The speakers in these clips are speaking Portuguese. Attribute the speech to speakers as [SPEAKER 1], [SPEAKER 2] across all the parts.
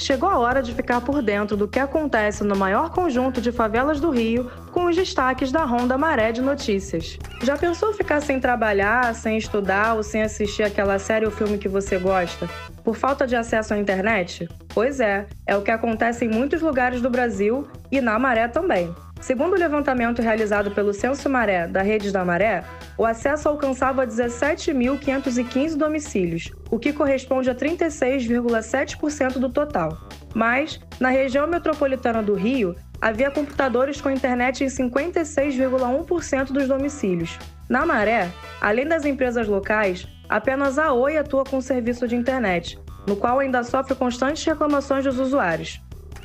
[SPEAKER 1] chegou a hora de ficar por dentro do que acontece no maior conjunto de favelas do Rio com os destaques da Ronda Maré de Notícias. Já pensou ficar sem trabalhar, sem estudar ou sem assistir aquela série ou filme que você gosta? Por falta de acesso à internet? Pois é, é o que acontece em muitos lugares do Brasil e na Maré também. Segundo o levantamento realizado pelo Censo Maré, da Redes da Maré, o acesso alcançava 17.515 domicílios, o que corresponde a 36,7% do total. Mas, na região metropolitana do Rio, havia computadores com internet em 56,1% dos domicílios. Na Maré, além das empresas locais, apenas a Oi atua com serviço de internet, no qual ainda sofre constantes reclamações dos usuários.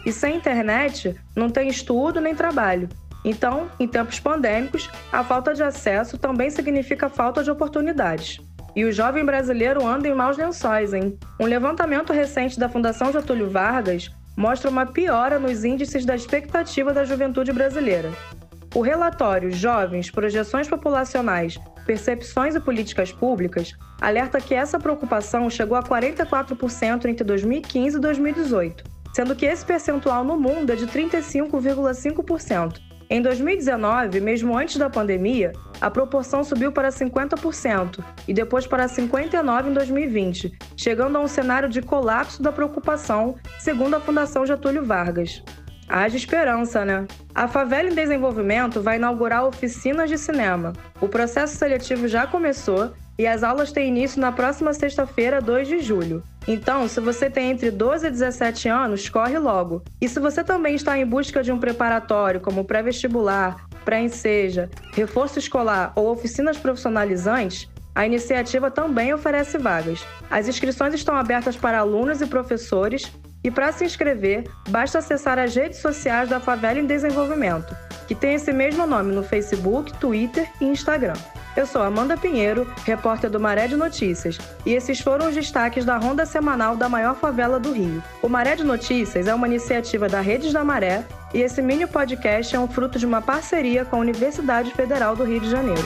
[SPEAKER 1] E sem internet, não tem estudo nem trabalho. Então, em tempos pandêmicos, a falta de acesso também significa falta de oportunidades. E o jovem brasileiro anda em maus lençóis, hein? Um levantamento recente da Fundação Getúlio Vargas mostra uma piora nos índices da expectativa da juventude brasileira. O relatório Jovens, Projeções Populacionais, Percepções e Políticas Públicas alerta que essa preocupação chegou a 44% entre 2015 e 2018 sendo que esse percentual no mundo é de 35,5%. Em 2019, mesmo antes da pandemia, a proporção subiu para 50% e depois para 59% em 2020, chegando a um cenário de colapso da preocupação, segundo a Fundação Getúlio Vargas. Haja esperança, né? A Favela em Desenvolvimento vai inaugurar oficinas de cinema. O processo seletivo já começou e as aulas têm início na próxima sexta-feira, 2 de julho. Então, se você tem entre 12 e 17 anos, corre logo. E se você também está em busca de um preparatório, como pré-vestibular, pré-enseja, reforço escolar ou oficinas profissionalizantes, a iniciativa também oferece vagas. As inscrições estão abertas para alunos e professores e para se inscrever, basta acessar as redes sociais da Favela em Desenvolvimento, que tem esse mesmo nome no Facebook, Twitter e Instagram. Eu sou Amanda Pinheiro, repórter do Maré de Notícias, e esses foram os destaques da ronda semanal da maior favela do Rio. O Maré de Notícias é uma iniciativa da Redes da Maré e esse mini podcast é um fruto de uma parceria com a Universidade Federal do Rio de Janeiro.